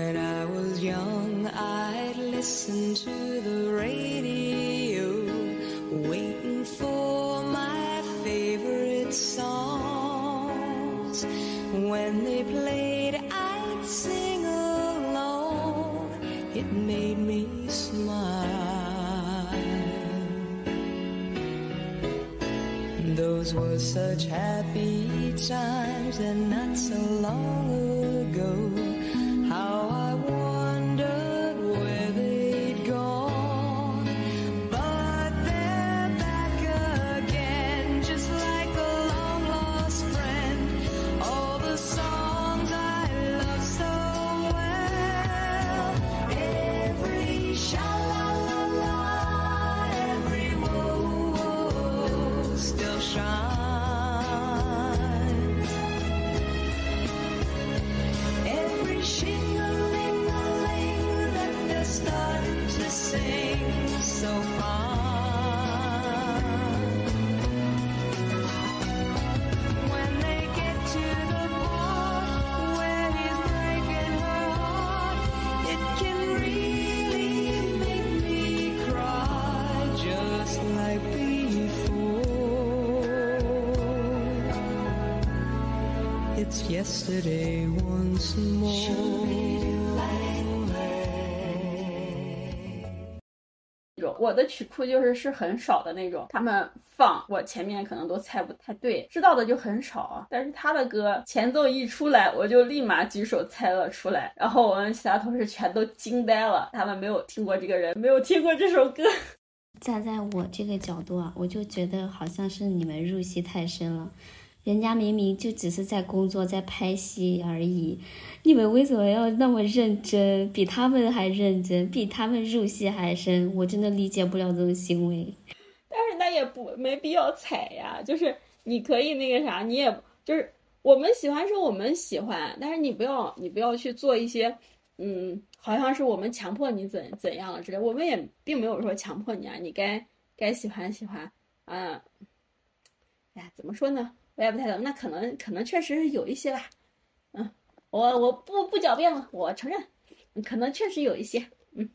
When I was young, I'd listen to the radio, waiting for my favorite songs. When they played, I'd sing along. It made me smile. Those were such happy times and not so long 我的曲库就是是很少的那种，他们放我前面可能都猜不太对，知道的就很少。但是他的歌前奏一出来，我就立马举手猜了出来，然后我们其他同事全都惊呆了，他们没有听过这个人，没有听过这首歌。站在我这个角度啊，我就觉得好像是你们入戏太深了。人家明明就只是在工作，在拍戏而已，你们为什么要那么认真？比他们还认真，比他们入戏还深，我真的理解不了这种行为。但是那也不没必要踩呀，就是你可以那个啥，你也就是我们喜欢是我们喜欢，但是你不要你不要去做一些，嗯，好像是我们强迫你怎怎样了之类，我们也并没有说强迫你啊，你该该喜欢喜欢，嗯，哎呀，怎么说呢？我也不太懂，那可能可能确实是有一些吧，嗯，我我不不狡辩了，我承认，可能确实有一些，嗯。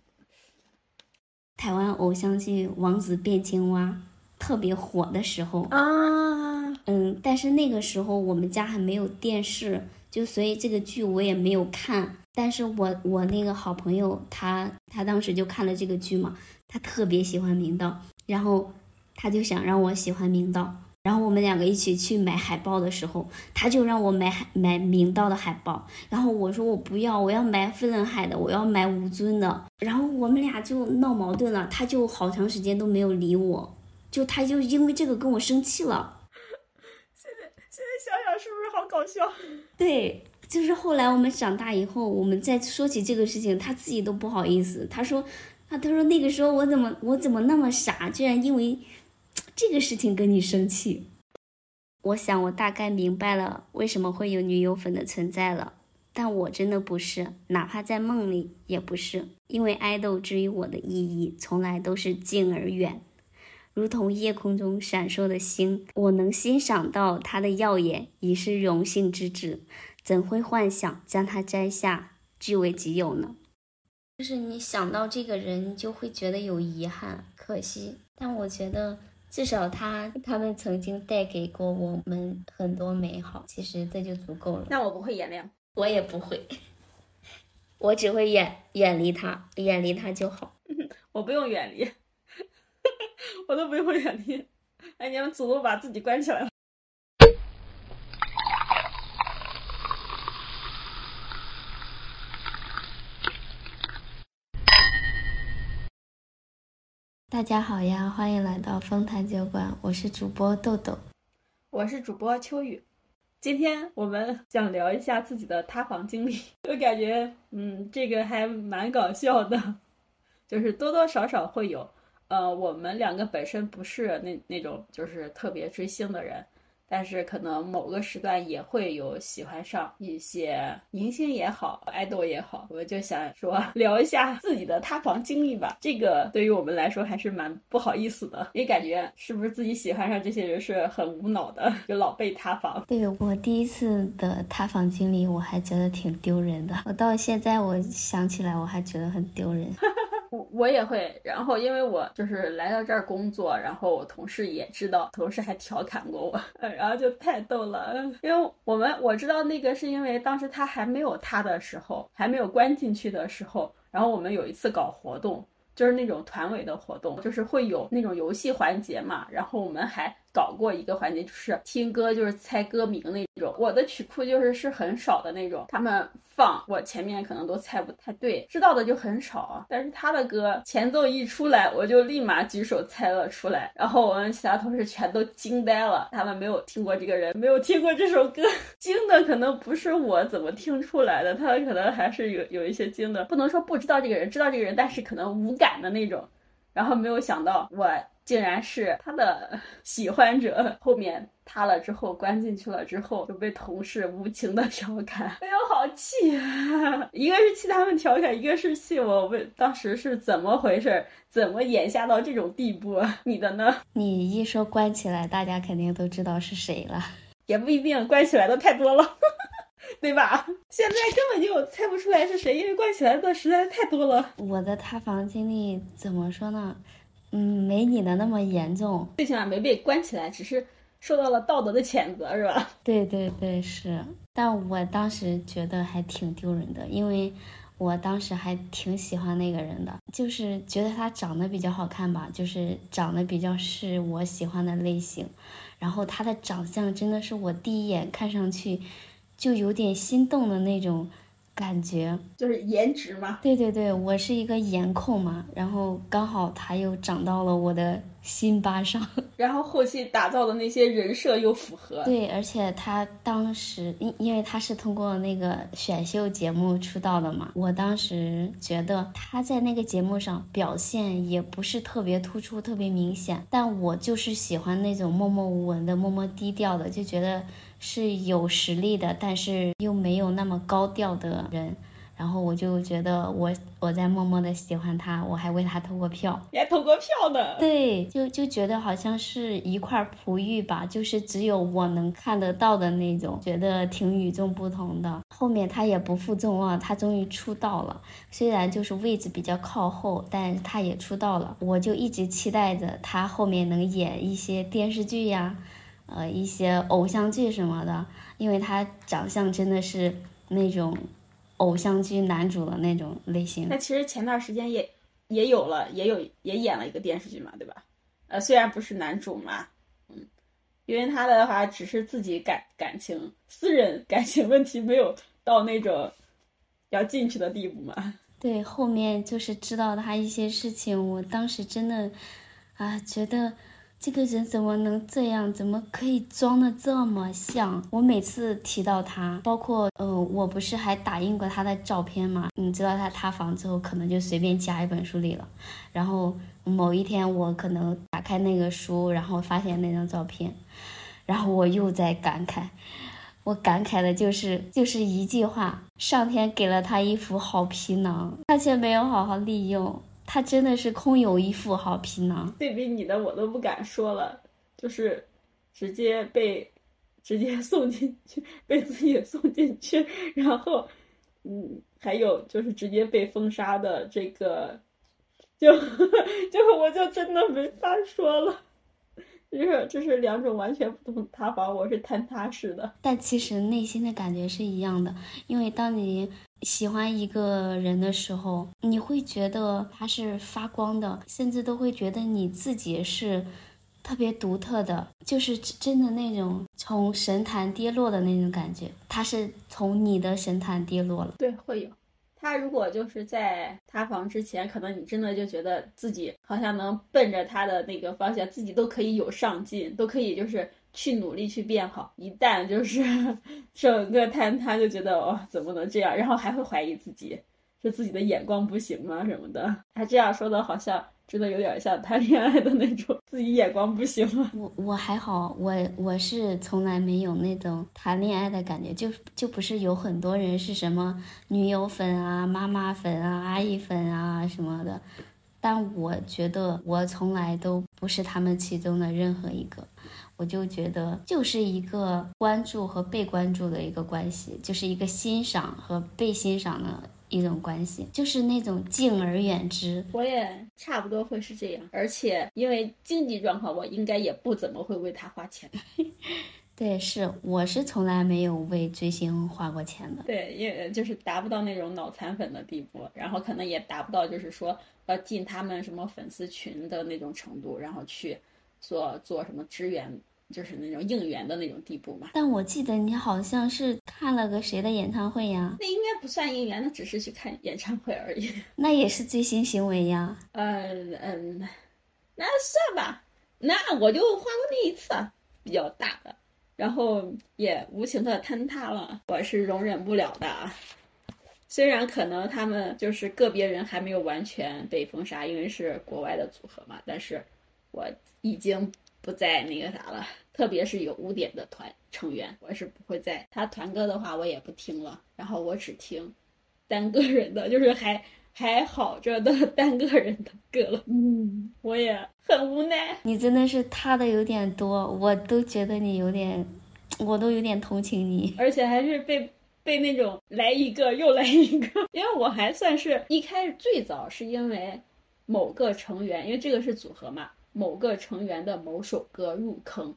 台湾偶像剧《王子变青蛙》特别火的时候啊，嗯，但是那个时候我们家还没有电视，就所以这个剧我也没有看。但是我我那个好朋友他他当时就看了这个剧嘛，他特别喜欢明道，然后他就想让我喜欢明道。然后我们两个一起去买海报的时候，他就让我买海买明道的海报，然后我说我不要，我要买飞轮海的，我要买吴尊的。然后我们俩就闹矛盾了，他就好长时间都没有理我，就他就因为这个跟我生气了。现在现在想想是不是好搞笑？对，就是后来我们长大以后，我们再说起这个事情，他自己都不好意思。他说啊，他说那个时候我怎么我怎么那么傻，居然因为。这个事情跟你生气，我想我大概明白了为什么会有女友粉的存在了，但我真的不是，哪怕在梦里也不是，因为爱豆之于我的意义从来都是近而远，如同夜空中闪烁的星，我能欣赏到它的耀眼已是荣幸之至，怎会幻想将它摘下据为己有呢？就是你想到这个人，就会觉得有遗憾、可惜，但我觉得。至少他他们曾经带给过我们很多美好，其实这就足够了。那我不会原谅，我也不会，我只会远远离他，远离他就好。我不用远离，我都不用远离。哎，你们主动把自己关起来了。大家好呀，欢迎来到丰台酒馆，我是主播豆豆，我是主播秋雨。今天我们想聊一下自己的塌房经历，就感觉，嗯，这个还蛮搞笑的，就是多多少少会有。呃，我们两个本身不是那那种就是特别追星的人，但是可能某个时段也会有喜欢上一些明星也好，爱豆也好，我就想说 聊一下自己的塌房经历吧。这个对于我们来说还是蛮不好意思的，也感觉是不是自己喜欢上这些人是很无脑的，就老被塌房。对我第一次的塌房经历，我还觉得挺丢人的。我到现在我想起来，我还觉得很丢人。我我也会，然后因为我就是来到这儿工作，然后我同事也知道，同事还调侃过我，然后就太逗了。因为我们我知道那个是因为当时他还没有他的时候，还没有关进去的时候，然后我们有一次搞活动，就是那种团委的活动，就是会有那种游戏环节嘛，然后我们还搞过一个环节，就是听歌，就是猜歌名那种。我的曲库就是是很少的那种，他们。放我前面可能都猜不太对，知道的就很少。但是他的歌前奏一出来，我就立马举手猜了出来。然后我们其他同事全都惊呆了，他们没有听过这个人，没有听过这首歌，惊的可能不是我怎么听出来的，他可能还是有有一些惊的，不能说不知道这个人，知道这个人，但是可能无感的那种。然后没有想到我。竟然是他的喜欢者，后面塌了之后关进去了之后就被同事无情的调侃，哎呦好气啊！一个是气他们调侃，一个是气我问当时是怎么回事，怎么眼下到这种地步？你的呢？你一说关起来，大家肯定都知道是谁了，也不一定，关起来的太多了，对吧？现在根本就猜不出来是谁，因为关起来的实在太多了。我的塌房经历怎么说呢？嗯，没你的那么严重，最起码没被关起来，只是受到了道德的谴责，是吧？对对对，是。但我当时觉得还挺丢人的，因为我当时还挺喜欢那个人的，就是觉得他长得比较好看吧，就是长得比较是我喜欢的类型。然后他的长相真的是我第一眼看上去就有点心动的那种。感觉就是颜值嘛，对对对，我是一个颜控嘛，然后刚好他又长到了我的心巴上，然后后期打造的那些人设又符合，对，而且他当时因因为他是通过那个选秀节目出道的嘛，我当时觉得他在那个节目上表现也不是特别突出、特别明显，但我就是喜欢那种默默无闻的、默默低调的，就觉得。是有实力的，但是又没有那么高调的人，然后我就觉得我我在默默的喜欢他，我还为他投过票，你还投过票呢？对，就就觉得好像是一块璞玉吧，就是只有我能看得到的那种，觉得挺与众不同的。后面他也不负众望，他终于出道了，虽然就是位置比较靠后，但他也出道了，我就一直期待着他后面能演一些电视剧呀。呃，一些偶像剧什么的，因为他长相真的是那种偶像剧男主的那种类型。那其实前段时间也也有了，也有也演了一个电视剧嘛，对吧？呃，虽然不是男主嘛，嗯，因为他的话只是自己感感情、私人感情问题没有到那种要进去的地步嘛。对，后面就是知道他一些事情，我当时真的啊觉得。这个人怎么能这样？怎么可以装的这么像？我每次提到他，包括嗯，我不是还打印过他的照片吗？你知道他塌房之后，可能就随便加一本书里了。然后某一天，我可能打开那个书，然后发现那张照片，然后我又在感慨。我感慨的就是就是一句话：上天给了他一副好皮囊，他却没有好好利用。他真的是空有一副好皮囊，对比你的我都不敢说了，就是直接被直接送进去，被自己送进去，然后嗯，还有就是直接被封杀的这个，就 就我就真的没法说了。就是这是两种完全不同的塌房，我是坍塌式的，但其实内心的感觉是一样的，因为当你喜欢一个人的时候，你会觉得他是发光的，甚至都会觉得你自己是特别独特的，就是真的那种从神坛跌落的那种感觉，他是从你的神坛跌落了，对，会有。他如果就是在塌房之前，可能你真的就觉得自己好像能奔着他的那个方向，自己都可以有上进，都可以就是去努力去变好。一旦就是整个坍塌，就觉得哦，怎么能这样？然后还会怀疑自己，是自己的眼光不行吗？什么的？他这样说的，好像真的有点像谈恋爱的那种，自己眼光不行吗？我我还好，我我是从来没有那种谈恋爱的感觉，就就不是有很多人是什么女友粉啊、妈妈粉啊、阿姨粉啊什么的，但我觉得我从来都不是他们其中的任何一个。我就觉得就是一个关注和被关注的一个关系，就是一个欣赏和被欣赏的一种关系，就是那种敬而远之。我也差不多会是这样，而且因为经济状况，我应该也不怎么会为他花钱。对，是我是从来没有为追星花过钱的。对，因为就是达不到那种脑残粉的地步，然后可能也达不到就是说要进他们什么粉丝群的那种程度，然后去。做做什么支援，就是那种应援的那种地步嘛。但我记得你好像是看了个谁的演唱会呀？那应该不算应援，那只是去看演唱会而已。那也是最新行为呀。嗯嗯，那算吧。那我就花过那一次，比较大的，然后也无情的坍塌了。我是容忍不了的。虽然可能他们就是个别人还没有完全被封杀，因为是国外的组合嘛，但是。我已经不再那个啥了，特别是有污点的团成员，我是不会再他团歌的话，我也不听了。然后我只听单个人的，就是还还好着的 单个人的歌了。嗯，我也很无奈。你真的是他的有点多，我都觉得你有点，我都有点同情你，而且还是被被那种来一个又来一个，因为我还算是一开始最早是因为某个成员，因为这个是组合嘛。某个成员的某首歌入坑，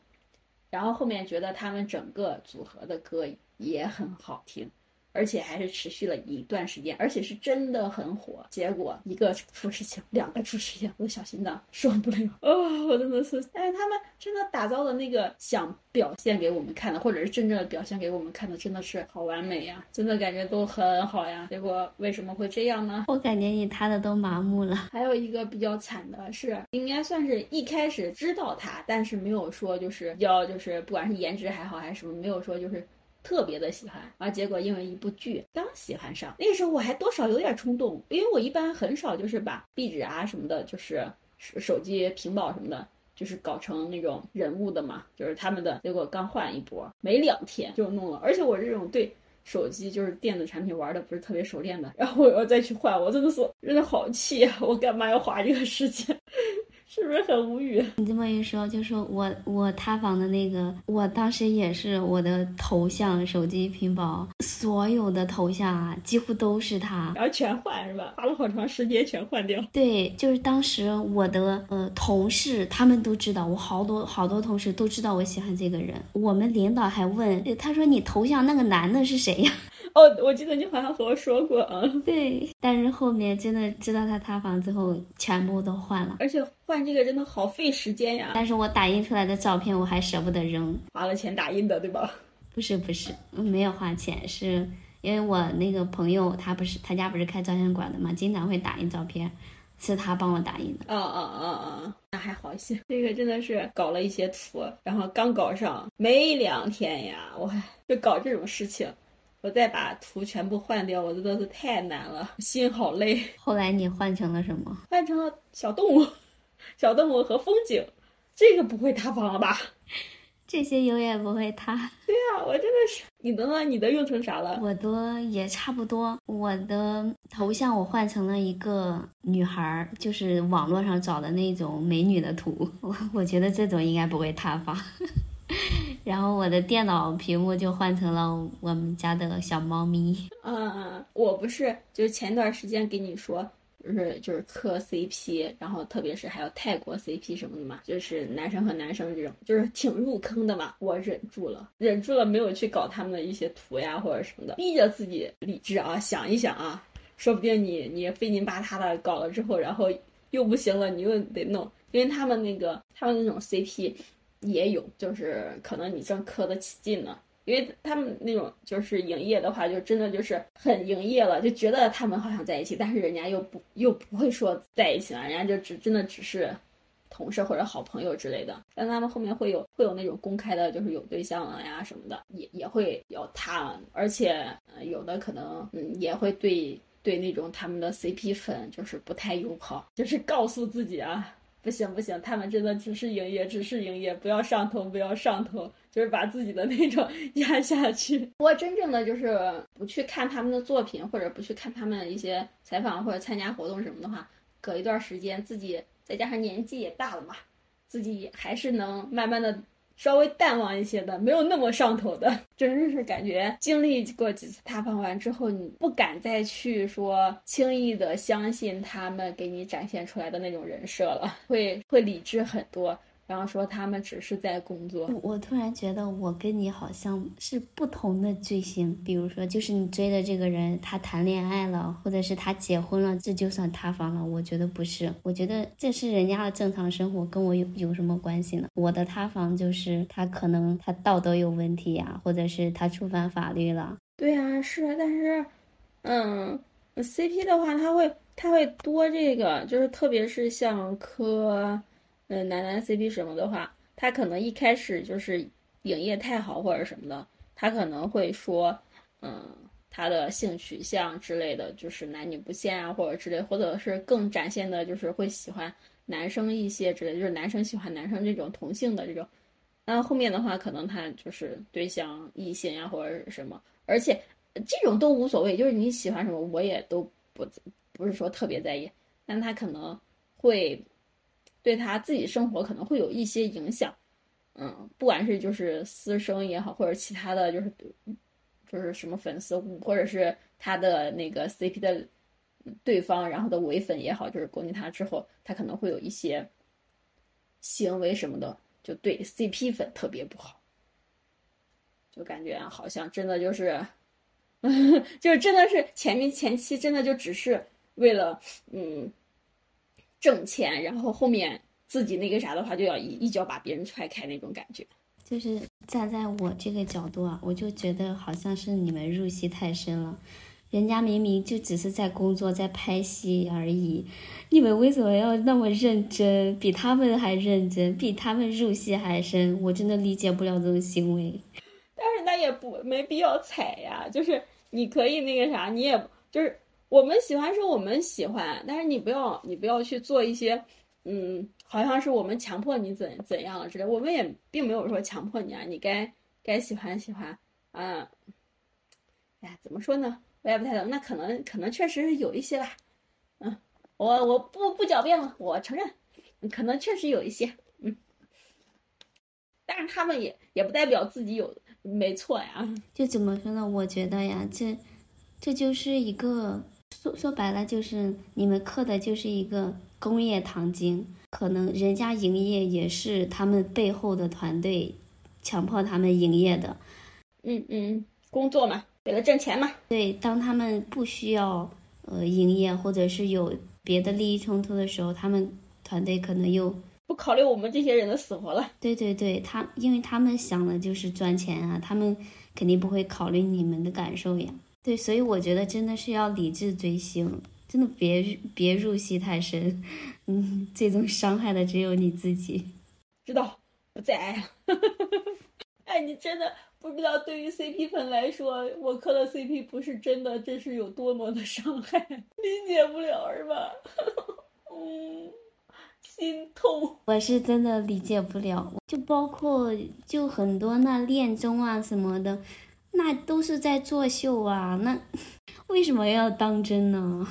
然后后面觉得他们整个组合的歌也很好听。而且还是持续了一段时间，而且是真的很火。结果一个出事情，两个出事情，我的小心脏受不了啊！我真的是，但是他们真的打造的那个想表现给我们看的，或者是真正的表现给我们看的，真的是好完美呀！真的感觉都很好呀。结果为什么会这样呢？我感觉你他的都麻木了。还有一个比较惨的是，应该算是一开始知道他，但是没有说就是要就是不管是颜值还好还是什么，没有说就是。特别的喜欢，而结果因为一部剧刚喜欢上，那个时候我还多少有点冲动，因为我一般很少就是把壁纸啊什么的，就是手机、屏保什么的，就是搞成那种人物的嘛，就是他们的。结果刚换一波，没两天就弄了，而且我这种对手机就是电子产品玩的不是特别熟练的，然后我要再去换，我真的是真的好气啊！我干嘛要花这个时间？是不是很无语？你这么一说，就说我我塌房的那个，我当时也是我的头像、手机、屏保，所有的头像啊，几乎都是他，然后全换是吧？花了好长时间全换掉。对，就是当时我的呃同事他们都知道，我好多好多同事都知道我喜欢这个人。我们领导还问他说：“你头像那个男的是谁呀？” 哦，我记得你好像和我说过啊。对，但是后面真的知道他塌房之后，全部都换了，而且换这个真的好费时间呀。但是我打印出来的照片我还舍不得扔，花了钱打印的对吧？不是不是，没有花钱，是因为我那个朋友他不是他家不是开照相馆的嘛，经常会打印照片，是他帮我打印的。啊啊啊啊，那还好一些。这个真的是搞了一些图，然后刚搞上没两天呀，我就搞这种事情。我再把图全部换掉，我真的是太难了，心好累。后来你换成了什么？换成了小动物，小动物和风景，这个不会塌房了吧？这些永远不会塌。对呀，我真的是。你的呢？你的用成啥了？我的也差不多。我的头像我换成了一个女孩，就是网络上找的那种美女的图。我我觉得这种应该不会塌房。然后我的电脑屏幕就换成了我们家的小猫咪。嗯，我不是，就是前段时间给你说，就是就是磕 CP，然后特别是还有泰国 CP 什么的嘛，就是男生和男生这种，就是挺入坑的嘛。我忍住了，忍住了，没有去搞他们的一些图呀或者什么的，逼着自己理智啊，想一想啊，说不定你你费劲巴塌的搞了之后，然后又不行了，你又得弄，因为他们那个他们那种 CP。也有，就是可能你正磕得起劲呢，因为他们那种就是营业的话，就真的就是很营业了，就觉得他们好像在一起，但是人家又不又不会说在一起了，人家就只真的只是同事或者好朋友之类的。但他们后面会有会有那种公开的，就是有对象了呀什么的，也也会有他，而且有的可能嗯也会对对那种他们的 CP 粉就是不太友好，就是告诉自己啊，不行不行，他们真的只是营业，只是营业，不要上头，不要上头，就是把自己的那种 压下去。不过真正的就是不去看他们的作品，或者不去看他们一些采访或者参加活动什么的话，隔一段时间自己再加上年纪也大了嘛，自己还是能慢慢的。稍微淡忘一些的，没有那么上头的，真是感觉经历过几次塌房完之后，你不敢再去说轻易的相信他们给你展现出来的那种人设了，会会理智很多。然后说他们只是在工作。我突然觉得我跟你好像是不同的追星，比如说就是你追的这个人他谈恋爱了，或者是他结婚了，这就算塌房了。我觉得不是，我觉得这是人家的正常生活，跟我有有什么关系呢？我的塌房就是他可能他道德有问题呀，或者是他触犯法律了。对呀，是，但是，嗯，CP 的话他会他会多这个，就是特别是像科。嗯，男男 CP 什么的话，他可能一开始就是营业太好或者什么的，他可能会说，嗯，他的性取向之类的，就是男女不限啊，或者之类，或者是更展现的，就是会喜欢男生一些之类，就是男生喜欢男生这种同性的这种。那后面的话，可能他就是对象异性呀，或者是什么，而且这种都无所谓，就是你喜欢什么，我也都不不是说特别在意，但他可能会。对他自己生活可能会有一些影响，嗯，不管是就是私生也好，或者其他的就是，就是什么粉丝，或者是他的那个 CP 的对方，然后的伪粉也好，就是攻击他之后，他可能会有一些行为什么的，就对 CP 粉特别不好，就感觉好像真的就是，就是真的是前面前期真的就只是为了嗯。挣钱，然后后面自己那个啥的话，就要一一脚把别人踹开那种感觉。就是站在我这个角度啊，我就觉得好像是你们入戏太深了。人家明明就只是在工作，在拍戏而已，你们为什么要那么认真？比他们还认真，比他们入戏还深，我真的理解不了这种行为。但是那也不没必要踩呀，就是你可以那个啥，你也就是。我们喜欢是我们喜欢，但是你不要你不要去做一些，嗯，好像是我们强迫你怎怎样了之类。我们也并没有说强迫你啊，你该该喜欢喜欢，啊，哎，怎么说呢？我也不太懂。那可能可能确实是有一些吧，嗯，我我不不狡辩了，我承认，可能确实有一些，嗯，但是他们也也不代表自己有没错呀。就怎么说呢？我觉得呀，这这就是一个。说说白了就是你们刻的就是一个工业糖精，可能人家营业也是他们背后的团队强迫他们营业的，嗯嗯，工作嘛，为了挣钱嘛。对，当他们不需要呃营业或者是有别的利益冲突的时候，他们团队可能又不考虑我们这些人的死活了。对对对，他因为他们想的就是赚钱啊，他们肯定不会考虑你们的感受呀。对，所以我觉得真的是要理智追星，真的别别入戏太深，嗯，最终伤害的只有你自己。知道，不再爱了。哎，你真的不知道，对于 CP 粉来说，我磕的 CP 不是真的，这是有多么的伤害，理解不了是吧？嗯，心痛。我是真的理解不了，就包括就很多那恋综啊什么的。那都是在作秀啊，那 为什么要当真呢？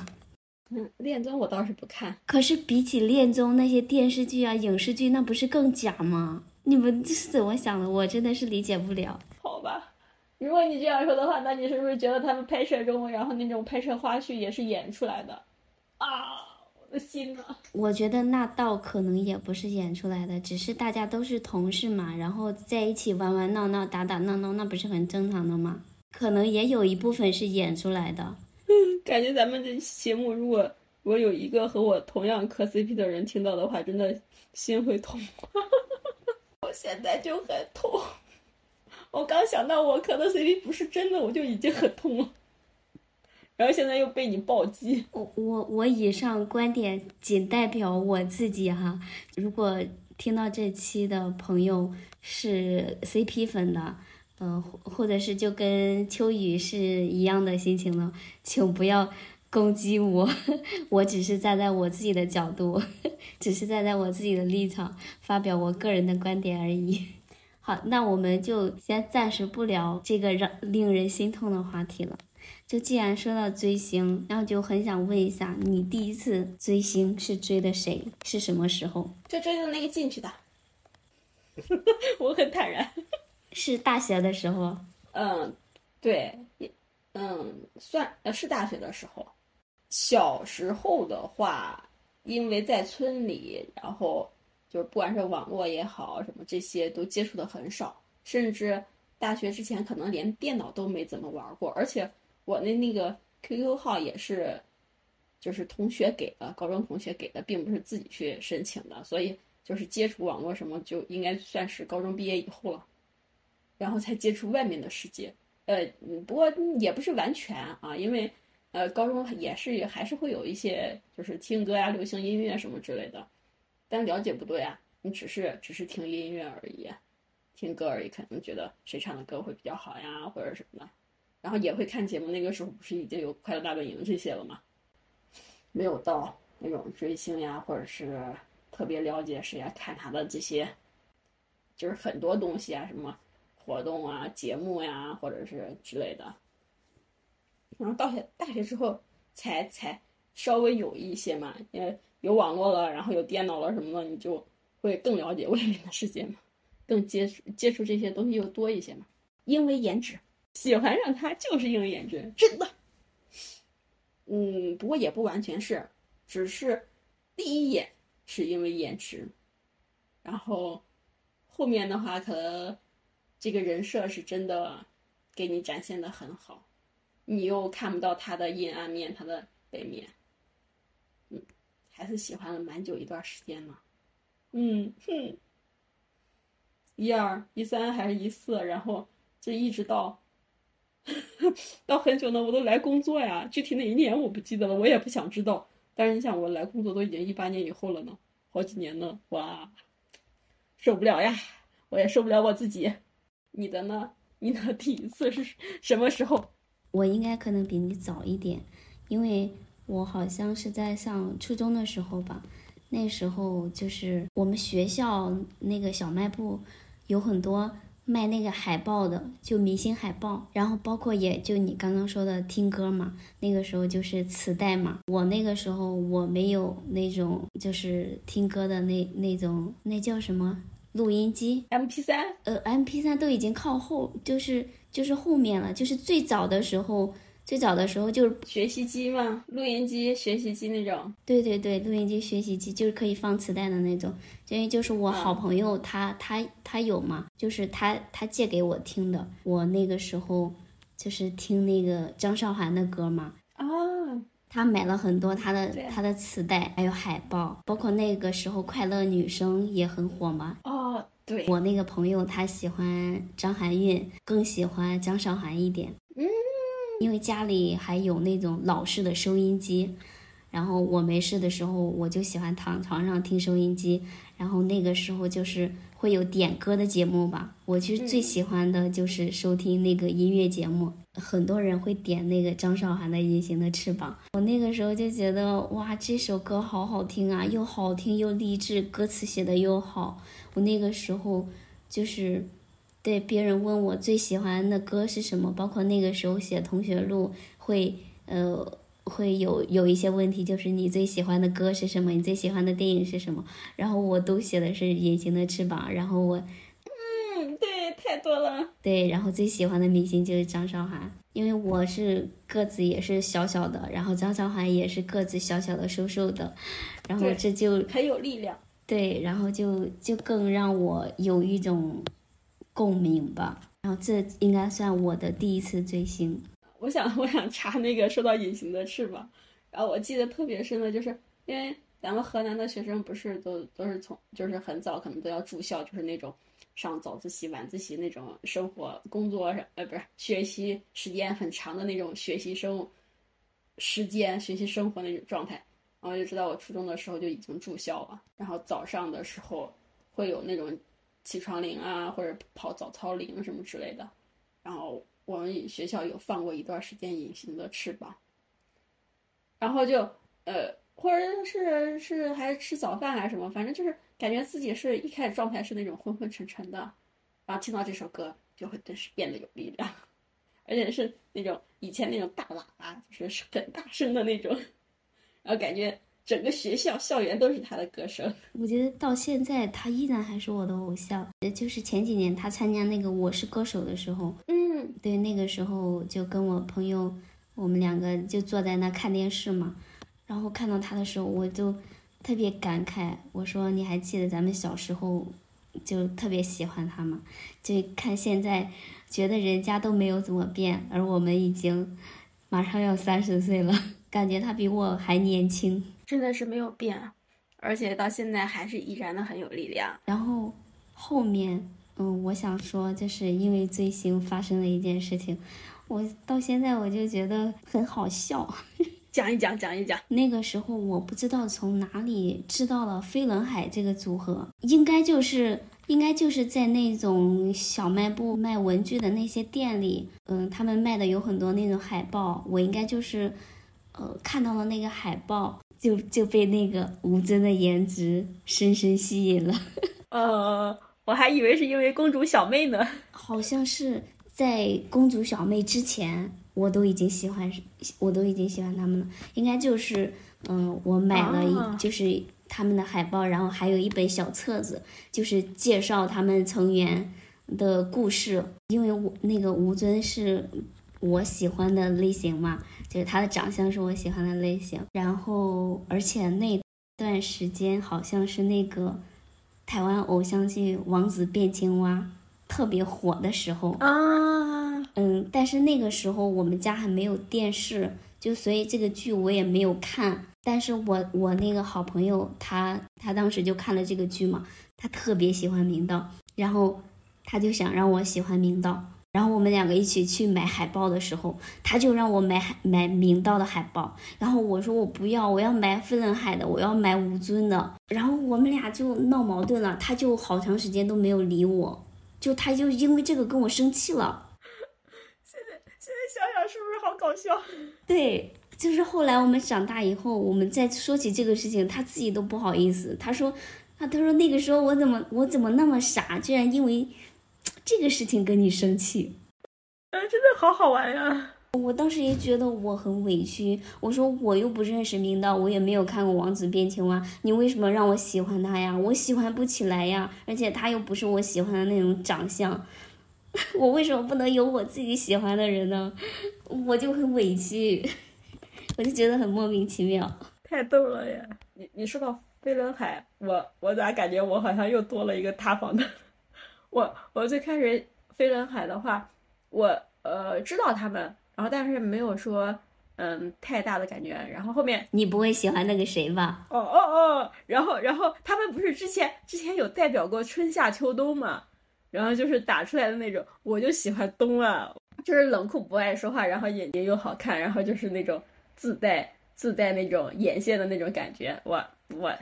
嗯，恋综我倒是不看，可是比起恋综那些电视剧啊、影视剧，那不是更假吗？你们这是怎么想的？我真的是理解不了。好吧，如果你这样说的话，那你是不是觉得他们拍摄中，然后那种拍摄花絮也是演出来的啊？的心呢？我觉得那倒可能也不是演出来的，只是大家都是同事嘛，然后在一起玩玩闹闹、打打闹闹，那不是很正常的吗？可能也有一部分是演出来的。感觉咱们这节目，如果如果有一个和我同样磕 CP 的人听到的话，真的心会痛。我现在就很痛，我刚想到我磕的 CP 不是真的，我就已经很痛了。然后现在又被你暴击，我我我以上观点仅代表我自己哈。如果听到这期的朋友是 CP 粉的，呃，或者是就跟秋雨是一样的心情的，请不要攻击我，我只是站在我自己的角度，只是站在我自己的立场发表我个人的观点而已。好，那我们就先暂时不聊这个让令人心痛的话题了。就既然说到追星，然后就很想问一下，你第一次追星是追的谁？是什么时候？就追的那个进去的，我很坦然。是大学的时候？嗯，对，嗯，算呃是大学的时候。小时候的话，因为在村里，然后就是不管是网络也好，什么这些都接触的很少，甚至大学之前可能连电脑都没怎么玩过，而且。我的那个 QQ 号也是，就是同学给的，高中同学给的，并不是自己去申请的，所以就是接触网络什么，就应该算是高中毕业以后了，然后才接触外面的世界。呃，不过也不是完全啊，因为呃，高中也是还是会有一些就是听歌呀、流行音乐什么之类的，但了解不多呀，你只是只是听音乐而已，听歌而已，可能觉得谁唱的歌会比较好呀，或者什么的。然后也会看节目，那个时候不是已经有《快乐大本营》这些了吗？没有到那种追星呀，或者是特别了解谁呀，看他的这些，就是很多东西啊，什么活动啊、节目呀，或者是之类的。然后到学大学之后，才才稍微有一些嘛，因为有网络了，然后有电脑了什么的，你就会更了解外面的世界嘛，更接触接触这些东西又多一些嘛，因为颜值。喜欢上他就是因为颜值，真的。嗯，不过也不完全是，只是第一眼是因为颜值，然后后面的话可能这个人设是真的给你展现的很好，你又看不到他的阴暗面，他的背面。嗯，还是喜欢了蛮久一段时间呢。嗯哼，一二一三还是一四，然后就一直到。到很久呢，我都来工作呀。具体哪一年我不记得了，我也不想知道。但是你想，我来工作都已经一八年以后了呢，好几年呢，哇，受不了呀！我也受不了我自己。你的呢？你的第一次是什么时候？我应该可能比你早一点，因为我好像是在上初中的时候吧。那时候就是我们学校那个小卖部有很多。卖那个海报的，就明星海报，然后包括也就你刚刚说的听歌嘛，那个时候就是磁带嘛。我那个时候我没有那种就是听歌的那那种，那叫什么录音机？M P 三？呃，M P 三都已经靠后，就是就是后面了，就是最早的时候。最早的时候就是学习机嘛，录音机、学习机那种。对对对，录音机、学习机就是可以放磁带的那种。因为就是我好朋友他他他有嘛，就是他他借给我听的。我那个时候就是听那个张韶涵的歌嘛。啊。他买了很多他的他的磁带，还有海报，包括那个时候快乐女声也很火嘛。哦，对。我那个朋友他喜欢张含韵，更喜欢张韶涵一点。嗯。因为家里还有那种老式的收音机，然后我没事的时候，我就喜欢躺床上听收音机。然后那个时候就是会有点歌的节目吧，我其实最喜欢的就是收听那个音乐节目。很多人会点那个张韶涵的《隐形的翅膀》，我那个时候就觉得哇，这首歌好好听啊，又好听又励志，歌词写的又好。我那个时候就是。对别人问我最喜欢的歌是什么，包括那个时候写同学录会，呃，会有有一些问题，就是你最喜欢的歌是什么，你最喜欢的电影是什么，然后我都写的是《隐形的翅膀》，然后我，嗯，对，太多了，对，然后最喜欢的明星就是张韶涵，因为我是个子也是小小的，然后张韶涵也是个子小小的、瘦瘦的，然后这就很有力量，对，然后就就更让我有一种。共鸣吧，然后这应该算我的第一次追星。我想，我想查那个说到隐形的翅膀，然后我记得特别深的就是，因为咱们河南的学生不是都都是从就是很早可能都要住校，就是那种上早自习、晚自习那种生活工作呃不是学习时间很长的那种学习生时间学习生活那种状态，然后就知道我初中的时候就已经住校了，然后早上的时候会有那种。起床铃啊，或者跑早操铃什么之类的，然后我们学校有放过一段时间《隐形的翅膀》，然后就呃，或者是是还吃早饭还是什么，反正就是感觉自己是一开始状态是那种昏昏沉沉的，然后听到这首歌就会顿时变得有力量，而且是那种以前那种大喇叭，就是很大声的那种，然后感觉整个学校校园都是他的歌声。我觉得到现在他依然还是我的偶像。呃，就是前几年他参加那个《我是歌手》的时候，嗯，对，那个时候就跟我朋友，我们两个就坐在那看电视嘛，然后看到他的时候，我就特别感慨，我说你还记得咱们小时候就特别喜欢他吗？就看现在，觉得人家都没有怎么变，而我们已经马上要三十岁了，感觉他比我还年轻。真的是没有变，而且到现在还是依然的很有力量。然后后面，嗯，我想说，就是因为追星发生了一件事情，我到现在我就觉得很好笑。讲一讲，讲一讲。那个时候我不知道从哪里知道了飞轮海这个组合，应该就是应该就是在那种小卖部卖文具的那些店里，嗯，他们卖的有很多那种海报，我应该就是呃看到了那个海报，就就被那个吴尊的颜值深深吸引了。呃，我还以为是因为公主小妹呢。好像是在公主小妹之前，我都已经喜欢，我都已经喜欢他们了。应该就是，嗯，我买了一、啊就是他们的海报，然后还有一本小册子，就是介绍他们成员的故事。因为我那个吴尊是我喜欢的类型嘛，就是他的长相是我喜欢的类型。然后，而且那段时间好像是那个台湾偶像剧《王子变青蛙》特别火的时候。啊，嗯，但是那个时候我们家还没有电视，就所以这个剧我也没有看。但是我我那个好朋友他他当时就看了这个剧嘛，他特别喜欢明道，然后他就想让我喜欢明道，然后我们两个一起去买海报的时候，他就让我买海买明道的海报，然后我说我不要，我要买飞轮海的，我要买吴尊的，然后我们俩就闹矛盾了，他就好长时间都没有理我，就他就因为这个跟我生气了。现在想想是不是好搞笑？对，就是后来我们长大以后，我们再说起这个事情，他自己都不好意思。他说，啊，他说那个时候我怎么我怎么那么傻，居然因为这个事情跟你生气。啊，真的好好玩呀！我当时也觉得我很委屈，我说我又不认识明道，我也没有看过《王子变青蛙》，你为什么让我喜欢他呀？我喜欢不起来呀，而且他又不是我喜欢的那种长相，我为什么不能有我自己喜欢的人呢？我就很委屈，我就觉得很莫名其妙。太逗了呀！你你说到飞轮海，我我咋感觉我好像又多了一个塌房的？我我最开始飞轮海的话，我呃知道他们，然后但是没有说嗯太大的感觉，然后后面你不会喜欢那个谁吧？哦哦哦，然后然后他们不是之前之前有代表过春夏秋冬嘛，然后就是打出来的那种，我就喜欢冬啊，就是冷酷不爱说话，然后眼睛又好看，然后就是那种自带自带那种眼线的那种感觉，我我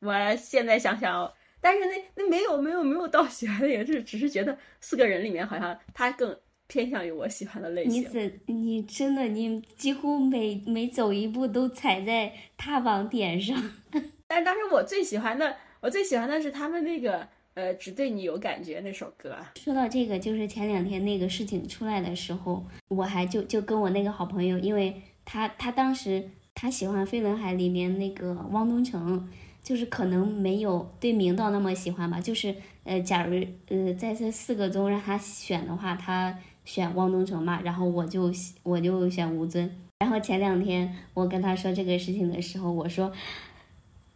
我现在想想哦，但是那那没有没有没有到喜欢的也是只是觉得四个人里面好像他更偏向于我喜欢的类型你型。怎你真的你几乎每每走一步都踩在踏网点上。但是当时我最喜欢的，我最喜欢的是他们那个呃，只对你有感觉那首歌。说到这个，就是前两天那个事情出来的时候，我还就就跟我那个好朋友，因为他他当时他喜欢飞轮海里面那个汪东城，就是可能没有对明道那么喜欢吧，就是呃，假如呃在这四个中让他选的话，他选汪东城嘛，然后我就我就选吴尊。然后前两天我跟他说这个事情的时候，我说。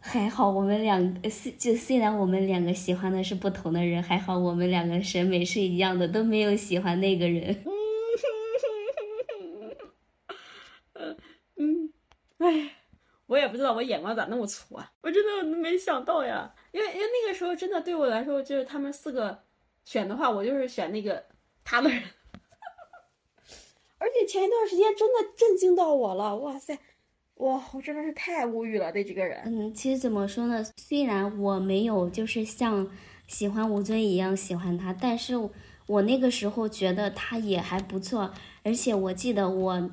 还好我们两个虽就虽然我们两个喜欢的是不同的人，还好我们两个审美是一样的，都没有喜欢那个人。嗯，哎，我也不知道我眼光咋那么粗啊！我真的没想到呀，因为因为那个时候真的对我来说，就是他们四个选的话，我就是选那个他的人。而且前一段时间真的震惊到我了，哇塞！哇，我真的是太无语了，对这个人。嗯，其实怎么说呢？虽然我没有就是像喜欢吴尊一样喜欢他，但是我那个时候觉得他也还不错。而且我记得我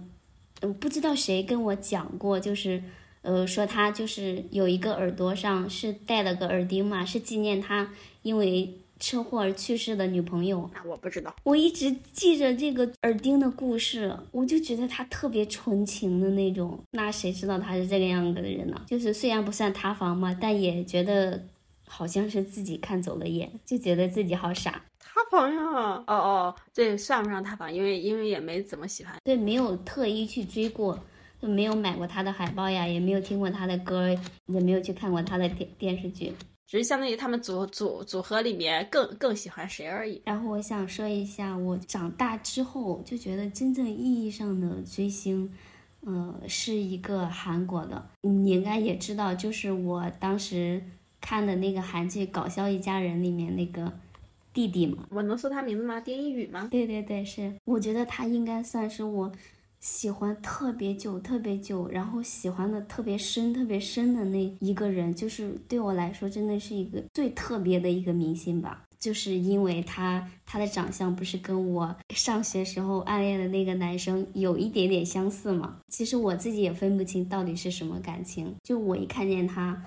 嗯，不知道谁跟我讲过，就是呃，说他就是有一个耳朵上是戴了个耳钉嘛，是纪念他因为车祸而去世的女朋友。那我不知道，我一直记着这个耳钉的故事，我就觉得他特别纯情的那种。那谁知道他是这个样子的人呢？就是虽然不算塌房嘛，但也觉得好像是自己看走了眼，就觉得自己好傻。塌房呀！哦哦，这算不上塌房，因为因为也没怎么喜欢。对，没有特意去追过，就没有买过他的海报呀，也没有听过他的歌，也没有去看过他的电电视剧。只是相当于他们组组组合里面更更喜欢谁而已。然后我想说一下，我长大之后就觉得真正意义上的追星，呃，是一个韩国的，你应该也知道，就是我当时看的那个韩剧《搞笑一家人》里面那个弟弟嘛。我能说他名字吗？丁一宇吗？对对对，是，我觉得他应该算是我喜欢特别久、特别久，然后喜欢的特别深、特别深的那一个人，就是对我来说真的是一个最特别的一个明星吧。就是因为他他的长相不是跟我上学时候暗恋的那个男生有一点点相似嘛？其实我自己也分不清到底是什么感情。就我一看见他，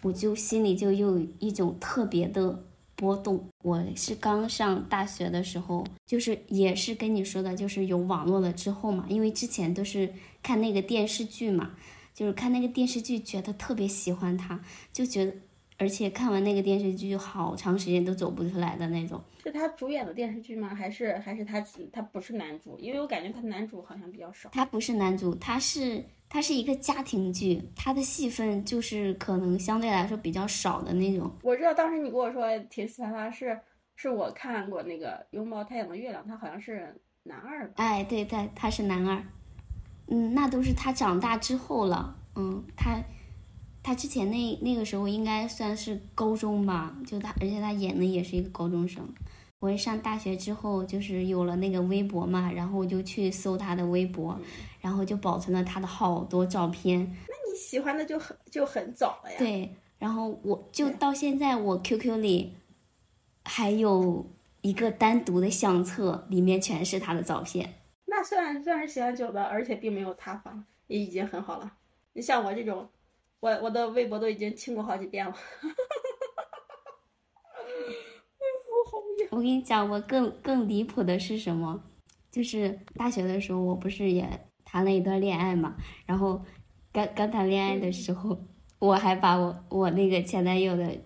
我就心里就有一种特别的。波动。我是刚上大学的时候，就是也是跟你说的，就是有网络了之后嘛，因为之前都是看那个电视剧嘛，就是看那个电视剧，觉得特别喜欢他，就觉得，而且看完那个电视剧，好长时间都走不出来的那种。是他主演的电视剧吗？还是还是他他不是男主？因为我感觉他男主好像比较少。他不是男主，他是。他是一个家庭剧，他的戏份就是可能相对来说比较少的那种。我知道当时你跟我说挺喜欢他，是是我看过那个《拥抱太阳的月亮》，他好像是男二吧？哎，对对，他是男二。嗯，那都是他长大之后了。嗯，他他之前那那个时候应该算是高中吧，就他，而且他演的也是一个高中生。我上大学之后，就是有了那个微博嘛，然后我就去搜他的微博，然后就保存了他的好多照片。那你喜欢的就很就很早了呀？对，然后我就到现在，我 QQ 里还有一个单独的相册，里面全是他的照片。那算算是喜欢久的，而且并没有塌房，也已经很好了。你像我这种，我我的微博都已经清过好几遍了。我跟你讲，我更更离谱的是什么？就是大学的时候，我不是也谈了一段恋爱嘛？然后刚刚谈恋爱的时候，我还把我我那个前男友的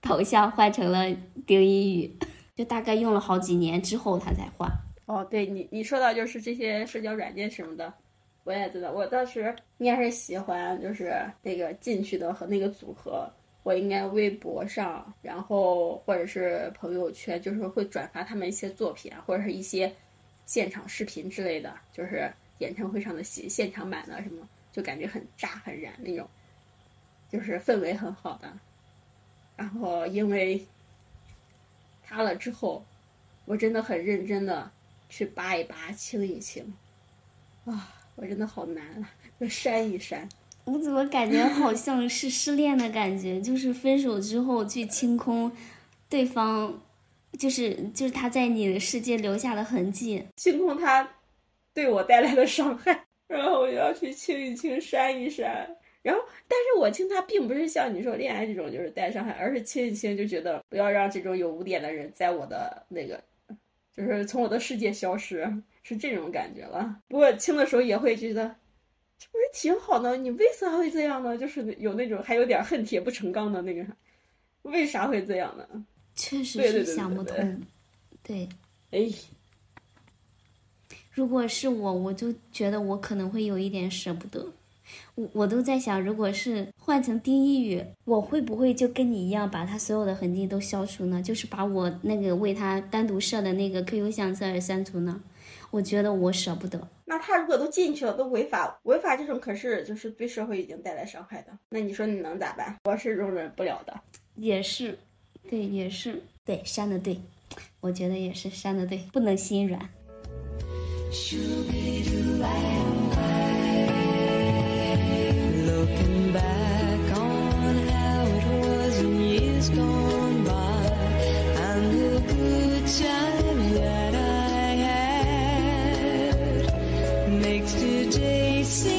头像换成了丁一宇，就大概用了好几年之后他才换。哦，对你你说到就是这些社交软件什么的，我也知道。我当时应该是喜欢就是那个进去的和那个组合。我应该微博上，然后或者是朋友圈，就是会转发他们一些作品啊，或者是一些现场视频之类的，就是演唱会上的现现场版的什么，就感觉很炸很燃那种，就是氛围很好的。然后因为塌了之后，我真的很认真的去扒一扒、清一清，啊，我真的好难啊，要删一删。我怎么感觉好像是失恋的感觉？就是分手之后去清空对方，就是就是他在你的世界留下的痕迹，清空他对我带来的伤害，然后我要去清一清、删一删。然后，但是我清他并不是像你说恋爱这种就是带伤害，而是清一清就觉得不要让这种有污点的人在我的那个，就是从我的世界消失，是这种感觉了。不过听的时候也会觉得。这不是挺好的？你为啥会这样呢？就是有那种还有点恨铁不成钢的那个啥，为啥会这样呢？确实是想不通。对，哎，如果是我，我就觉得我可能会有一点舍不得。我我都在想，如果是换成丁一宇，我会不会就跟你一样，把他所有的痕迹都消除呢？就是把我那个为他单独设的那个 QQ 相册删除呢？我觉得我舍不得。那他如果都进去了，都违法，违法这种可是就是对社会已经带来伤害的。那你说你能咋办？我是容忍不了的。也是，对，也是，对，删的对，我觉得也是删的对，不能心软。gone by and the good time that I had makes today seem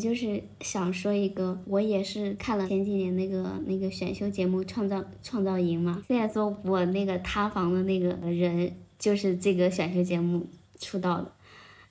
就是想说一个，我也是看了前几年那个那个选秀节目《创造创造营》嘛。虽然说我那个塌房的那个人就是这个选秀节目出道的，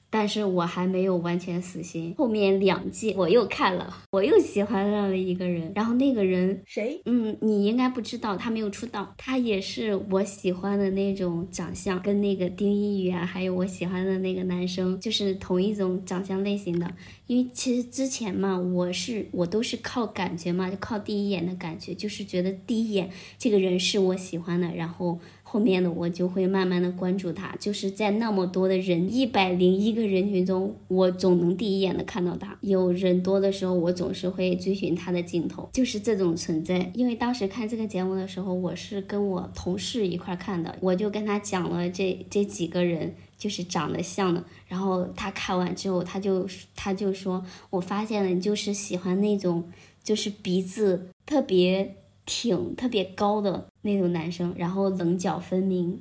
但是我还没有完全死心。后面两季我又看了，我又喜欢上了一个人，然后那个人谁？嗯，你应该不知道，他没有出道，他也是我喜欢的那种长相，跟那个丁一宇啊，还有我喜欢的那个男生，就是同一种长相类型的。因为其实之前嘛，我是我都是靠感觉嘛，就靠第一眼的感觉，就是觉得第一眼这个人是我喜欢的，然后后面的我就会慢慢的关注他，就是在那么多的人一百零一个人群中，我总能第一眼的看到他。有人多的时候，我总是会追寻他的镜头，就是这种存在。因为当时看这个节目的时候，我是跟我同事一块看的，我就跟他讲了这这几个人。就是长得像的，然后他看完之后，他就他就说，我发现了，你就是喜欢那种，就是鼻子特别挺、特别高的那种男生，然后棱角分明。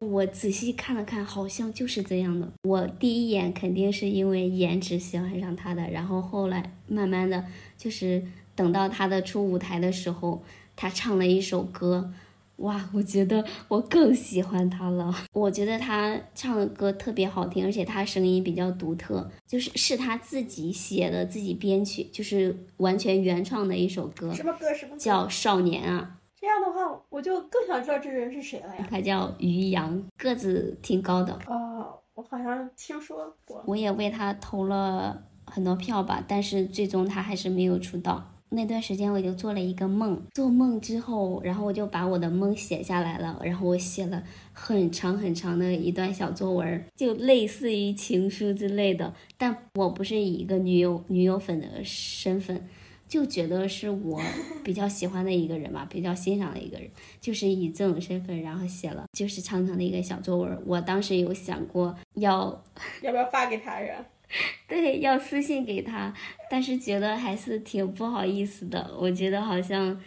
我仔细看了看，好像就是这样的。我第一眼肯定是因为颜值喜欢上他的，然后后来慢慢的就是等到他的出舞台的时候，他唱了一首歌。哇，我觉得我更喜欢他了。我觉得他唱的歌特别好听，而且他声音比较独特，就是是他自己写的、自己编曲，就是完全原创的一首歌，什么歌？什么歌？叫《少年》啊。这样的话，我就更想知道这人是谁了呀。他叫于洋，个子挺高的。哦，我好像听说过。我也为他投了很多票吧，但是最终他还是没有出道。那段时间我就做了一个梦，做梦之后，然后我就把我的梦写下来了，然后我写了很长很长的一段小作文，就类似于情书之类的。但我不是以一个女友女友粉的身份，就觉得是我比较喜欢的一个人嘛，比较欣赏的一个人，就是以这种身份，然后写了就是长长的一个小作文。我当时有想过要要不要发给他呀？对，要私信给他，但是觉得还是挺不好意思的。我觉得好像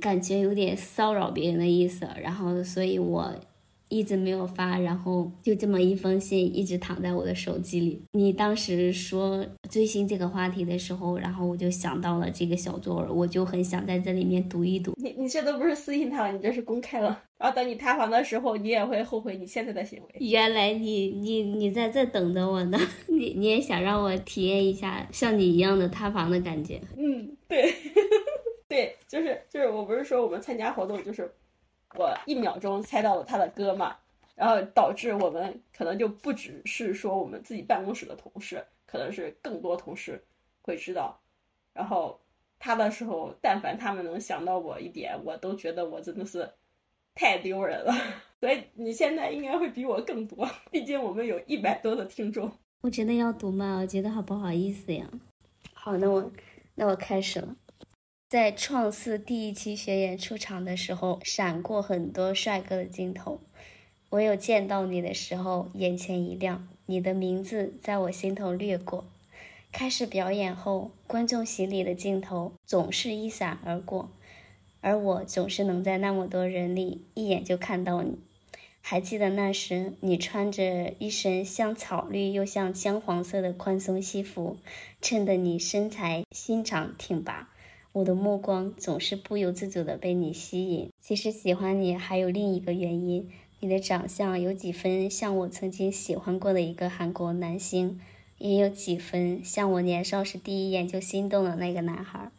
感觉有点骚扰别人的意思，然后所以我一直没有发，然后就这么一封信一直躺在我的手机里。你当时说追星这个话题的时候，然后我就想到了这个小作文，我就很想在这里面读一读。你你这都不是私信他了，你这是公开了。然后等你塌房的时候，你也会后悔你现在的行为。原来你你你在这等着我呢，你你也想让我体验一下像你一样的塌房的感觉。嗯，对，对，就是就是，我不是说我们参加活动，就是我一秒钟猜到了他的歌嘛，然后导致我们可能就不只是说我们自己办公室的同事，可能是更多同事会知道。然后他的时候，但凡他们能想到我一点，我都觉得我真的是太丢人了。所以你现在应该会比我更多，毕竟我们有一百多的听众。我真的要读吗？我觉得好不好意思呀。好，那我那我开始了。在创四第一期学员出场的时候，闪过很多帅哥的镜头。我有见到你的时候，眼前一亮，你的名字在我心头掠过。开始表演后，观众席里的镜头总是一闪而过，而我总是能在那么多人里一眼就看到你。还记得那时，你穿着一身像草绿又像姜黄色的宽松西服，衬得你身材修长挺拔。我的目光总是不由自主的被你吸引。其实喜欢你还有另一个原因，你的长相有几分像我曾经喜欢过的一个韩国男星，也有几分像我年少时第一眼就心动的那个男孩。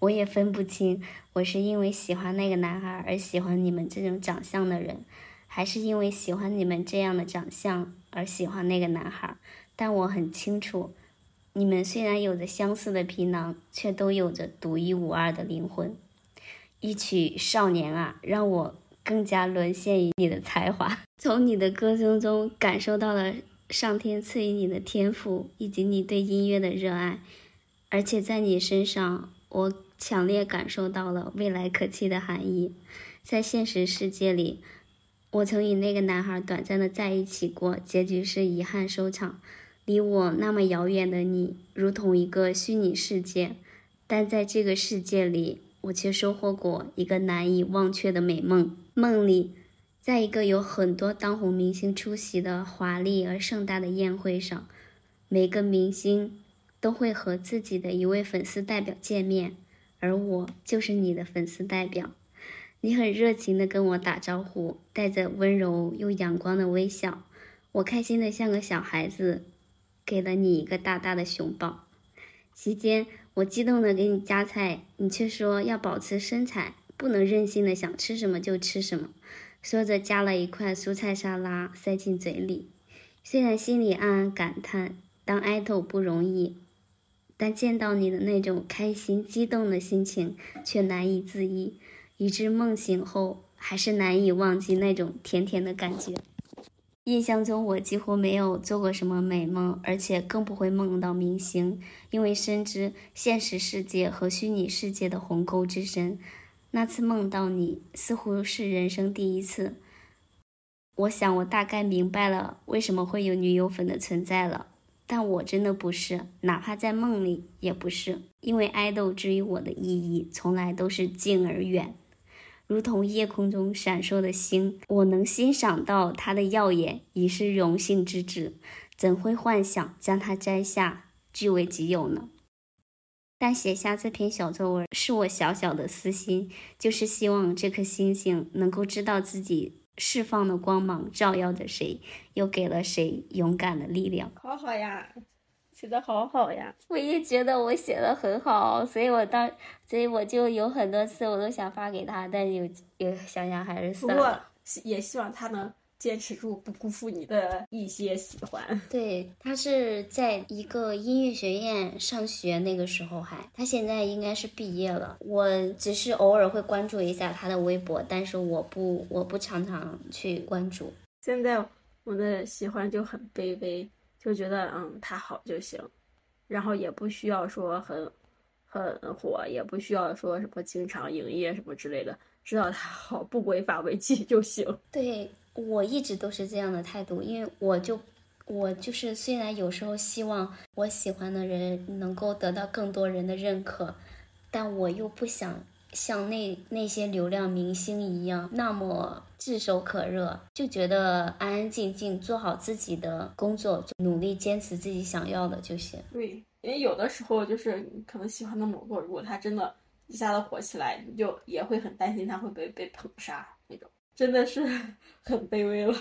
我也分不清，我是因为喜欢那个男孩而喜欢你们这种长相的人，还是因为喜欢你们这样的长相而喜欢那个男孩。但我很清楚。你们虽然有着相似的皮囊，却都有着独一无二的灵魂。一曲《少年》啊，让我更加沦陷于你的才华。从你的歌声中感受到了上天赐予你的天赋，以及你对音乐的热爱。而且在你身上，我强烈感受到了未来可期的含义。在现实世界里，我曾与那个男孩短暂的在一起过，结局是遗憾收场。离我那么遥远的你，如同一个虚拟世界，但在这个世界里，我却收获过一个难以忘却的美梦。梦里，在一个有很多当红明星出席的华丽而盛大的宴会上，每个明星都会和自己的一位粉丝代表见面，而我就是你的粉丝代表。你很热情地跟我打招呼，带着温柔又阳光的微笑，我开心的像个小孩子。给了你一个大大的熊抱，期间我激动的给你夹菜，你却说要保持身材，不能任性的想吃什么就吃什么。说着夹了一块蔬菜沙拉塞进嘴里，虽然心里暗暗感叹当爱豆不容易，但见到你的那种开心激动的心情却难以自抑，以致梦醒后还是难以忘记那种甜甜的感觉。印象中，我几乎没有做过什么美梦，而且更不会梦到明星，因为深知现实世界和虚拟世界的鸿沟之深。那次梦到你，似乎是人生第一次。我想，我大概明白了为什么会有女友粉的存在了。但我真的不是，哪怕在梦里也不是，因为爱豆之于我的意义，从来都是近而远。如同夜空中闪烁的星，我能欣赏到它的耀眼，已是荣幸之至，怎会幻想将它摘下据为己有呢？但写下这篇小作文是我小小的私心，就是希望这颗星星能够知道自己释放的光芒照耀着谁，又给了谁勇敢的力量。好好呀。写的好好呀！我也觉得我写的很好，所以我当，所以我就有很多次我都想发给他，但有有想想还是算了。不过也希望他能坚持住，不辜负你的一些喜欢。对他是在一个音乐学院上学，那个时候还，他现在应该是毕业了。我只是偶尔会关注一下他的微博，但是我不我不常常去关注。现在我的喜欢就很卑微。就觉得嗯他好就行，然后也不需要说很很火，也不需要说什么经常营业什么之类的，知道他好不违法违纪就行。对我一直都是这样的态度，因为我就我就是虽然有时候希望我喜欢的人能够得到更多人的认可，但我又不想。像那那些流量明星一样那么炙手可热，就觉得安安静静做好自己的工作，努力坚持自己想要的就行。对，因为有的时候就是你可能喜欢的某个，如果他真的一下子火起来，你就也会很担心他会被被捧杀那种，真的是 很卑微了。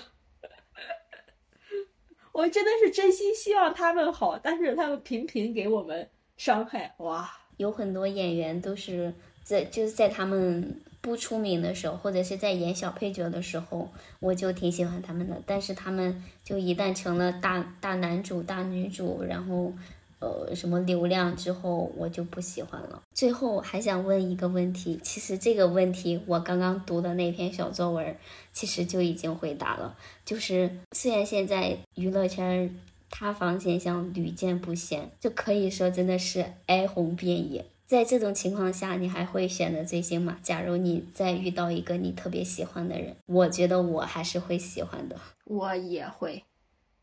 我真的是真心希望他们好，但是他们频频给我们伤害，哇！有很多演员都是。在就是在他们不出名的时候，或者是在演小配角的时候，我就挺喜欢他们的。但是他们就一旦成了大大男主、大女主，然后，呃，什么流量之后，我就不喜欢了。最后还想问一个问题，其实这个问题我刚刚读的那篇小作文，其实就已经回答了。就是虽然现在娱乐圈塌房现象屡见不鲜，就可以说真的是哀鸿遍野。在这种情况下，你还会选择追星吗？假如你再遇到一个你特别喜欢的人，我觉得我还是会喜欢的。我也会，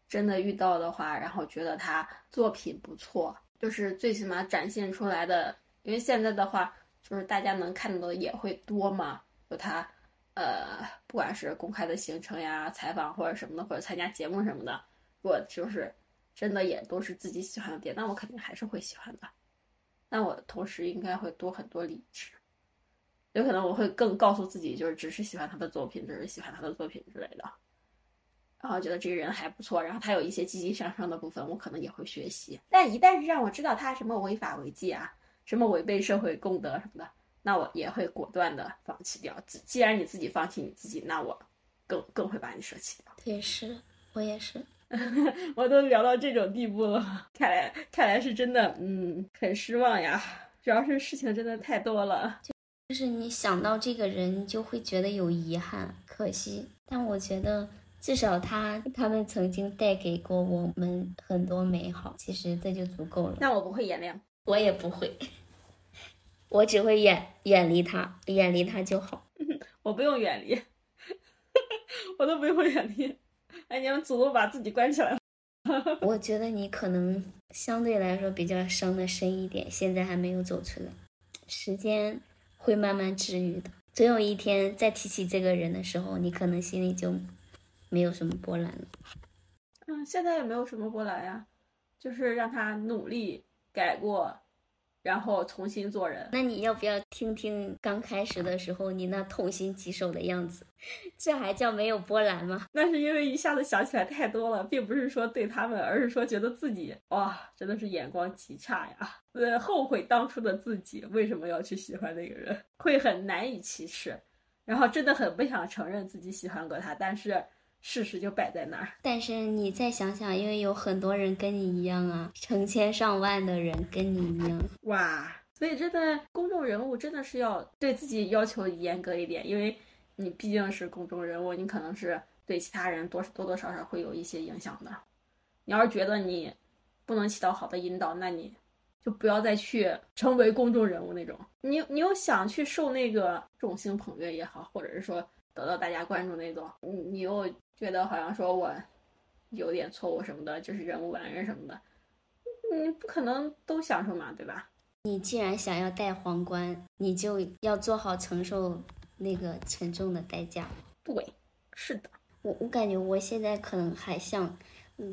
真的遇到的话，然后觉得他作品不错，就是最起码展现出来的。因为现在的话，就是大家能看到的也会多嘛，就他，呃，不管是公开的行程呀、采访或者什么的，或者参加节目什么的，如果就是真的也都是自己喜欢的点，那我肯定还是会喜欢的。那我同时应该会多很多理智，有可能我会更告诉自己，就是只是喜欢他的作品，只是喜欢他的作品之类的。然后觉得这个人还不错，然后他有一些积极向上的部分，我可能也会学习。但一旦是让我知道他什么违法违纪啊，什么违背社会公德什么的，那我也会果断的放弃掉。既既然你自己放弃你自己，那我更更会把你舍弃掉。对，是我也是。我都聊到这种地步了，看来看来是真的，嗯，很失望呀。主要是事情真的太多了，就是你想到这个人，你就会觉得有遗憾、可惜。但我觉得。至少他他们曾经带给过我们很多美好，其实这就足够了。那我不会原谅，我也不会，我只会远远离他，远离他就好。我不用远离，我都不用远离。哎，你们主动把自己关起来了。我觉得你可能相对来说比较伤的深一点，现在还没有走出来，时间会慢慢治愈的。总有一天再提起这个人的时候，你可能心里就。没有什么波澜了，嗯，现在也没有什么波澜呀，就是让他努力改过，然后重新做人。那你要不要听听刚开始的时候你那痛心疾首的样子？这还叫没有波澜吗？那是因为一下子想起来太多了，并不是说对他们，而是说觉得自己哇，真的是眼光极差呀，呃，后悔当初的自己为什么要去喜欢那个人，会很难以启齿，然后真的很不想承认自己喜欢过他，但是。事实就摆在那儿，但是你再想想，因为有很多人跟你一样啊，成千上万的人跟你一样，哇！所以真的，公众人物真的是要对自己要求严格一点，因为你毕竟是公众人物，你可能是对其他人多多多少少会有一些影响的。你要是觉得你不能起到好的引导，那你就不要再去成为公众人物那种。你你又想去受那个众星捧月也好，或者是说得到大家关注那种，你你又。觉得好像说我有点错误什么的，就是人无完人什么的，你不可能都享受嘛，对吧？你既然想要戴皇冠，你就要做好承受那个沉重的代价。对，是的，我我感觉我现在可能还像，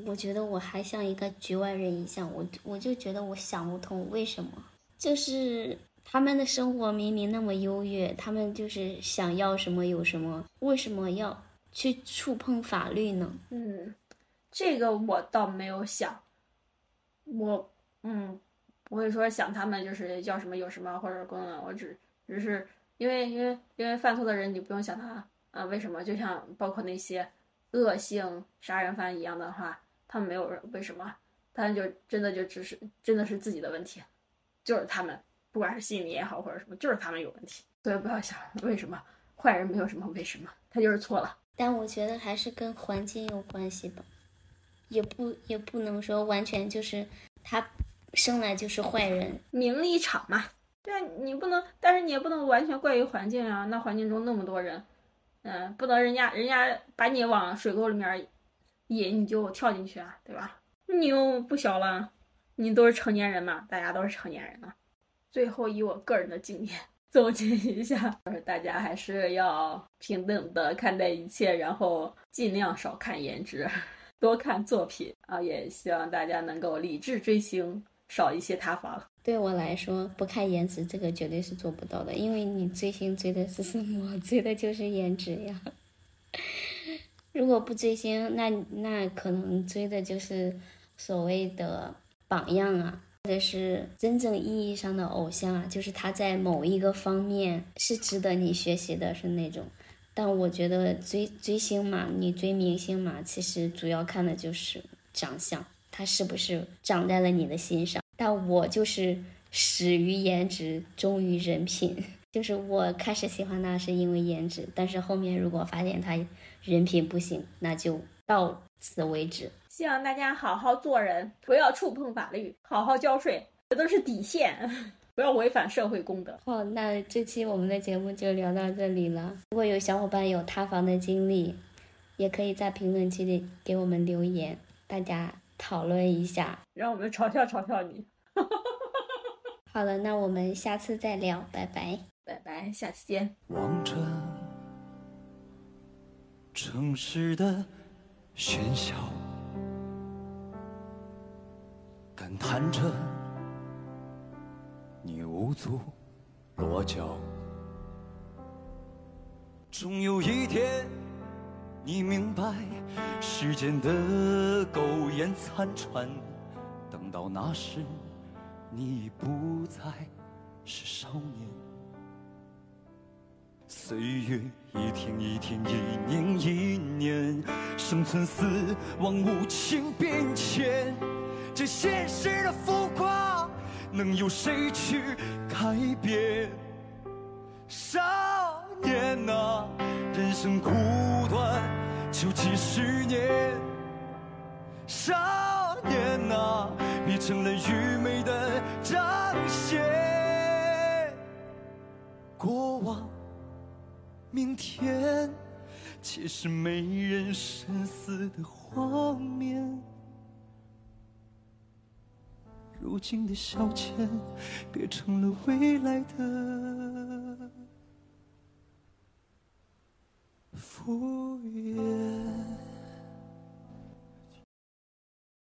我觉得我还像一个局外人一样，我我就觉得我想不通为什么，就是他们的生活明明那么优越，他们就是想要什么有什么，为什么要？去触碰法律呢？嗯，这个我倒没有想，我嗯不会说想他们就是要什么有什么或者功能，我只只是因为因为因为犯错的人你不用想他啊为什么？就像包括那些恶性杀人犯一样的话，他们没有为什么，他们就真的就只是真的是自己的问题，就是他们不管是心理也好或者什么，就是他们有问题，所以不要想为什么坏人没有什么为什么，他就是错了。但我觉得还是跟环境有关系吧，也不也不能说完全就是他生来就是坏人，名利场嘛。对啊，你不能，但是你也不能完全怪于环境啊。那环境中那么多人，嗯，不能人家人家把你往水沟里面引，你就跳进去啊，对吧？你又不小了，你都是成年人嘛，大家都是成年人了。最后以我个人的经验。总结一下，就是大家还是要平等的看待一切，然后尽量少看颜值，多看作品啊！也希望大家能够理智追星，少一些塌房。对我来说，不看颜值这个绝对是做不到的，因为你追星追的是什么？追的就是颜值呀。如果不追星，那那可能追的就是所谓的榜样啊。或者是真正意义上的偶像啊，就是他在某一个方面是值得你学习的，是那种。但我觉得追追星嘛，你追明星嘛，其实主要看的就是长相，他是不是长在了你的心上。但我就是始于颜值，忠于人品，就是我开始喜欢他是因为颜值，但是后面如果发现他人品不行，那就到此为止。希望大家好好做人，不要触碰法律，好好交税，这都是底线，不要违反社会公德。好，那这期我们的节目就聊到这里了。如果有小伙伴有塌房的经历，也可以在评论区里给我们留言，大家讨论一下，让我们嘲笑嘲笑你。好了，那我们下次再聊，拜拜，拜拜，下期见。望着城市的喧嚣。感叹着无足落脚。终有一天，你明白世间的苟延残喘。等到那时，你已不再是少年。岁月一天一天，一年一年，生存死亡无情变迁。这现实的浮夸，能有谁去改变？少年啊，人生苦短，就几十年。少年啊，你成了愚昧的彰显。过往。明天，却是没人深思的画面。如今的消遣，变成了未来的敷衍。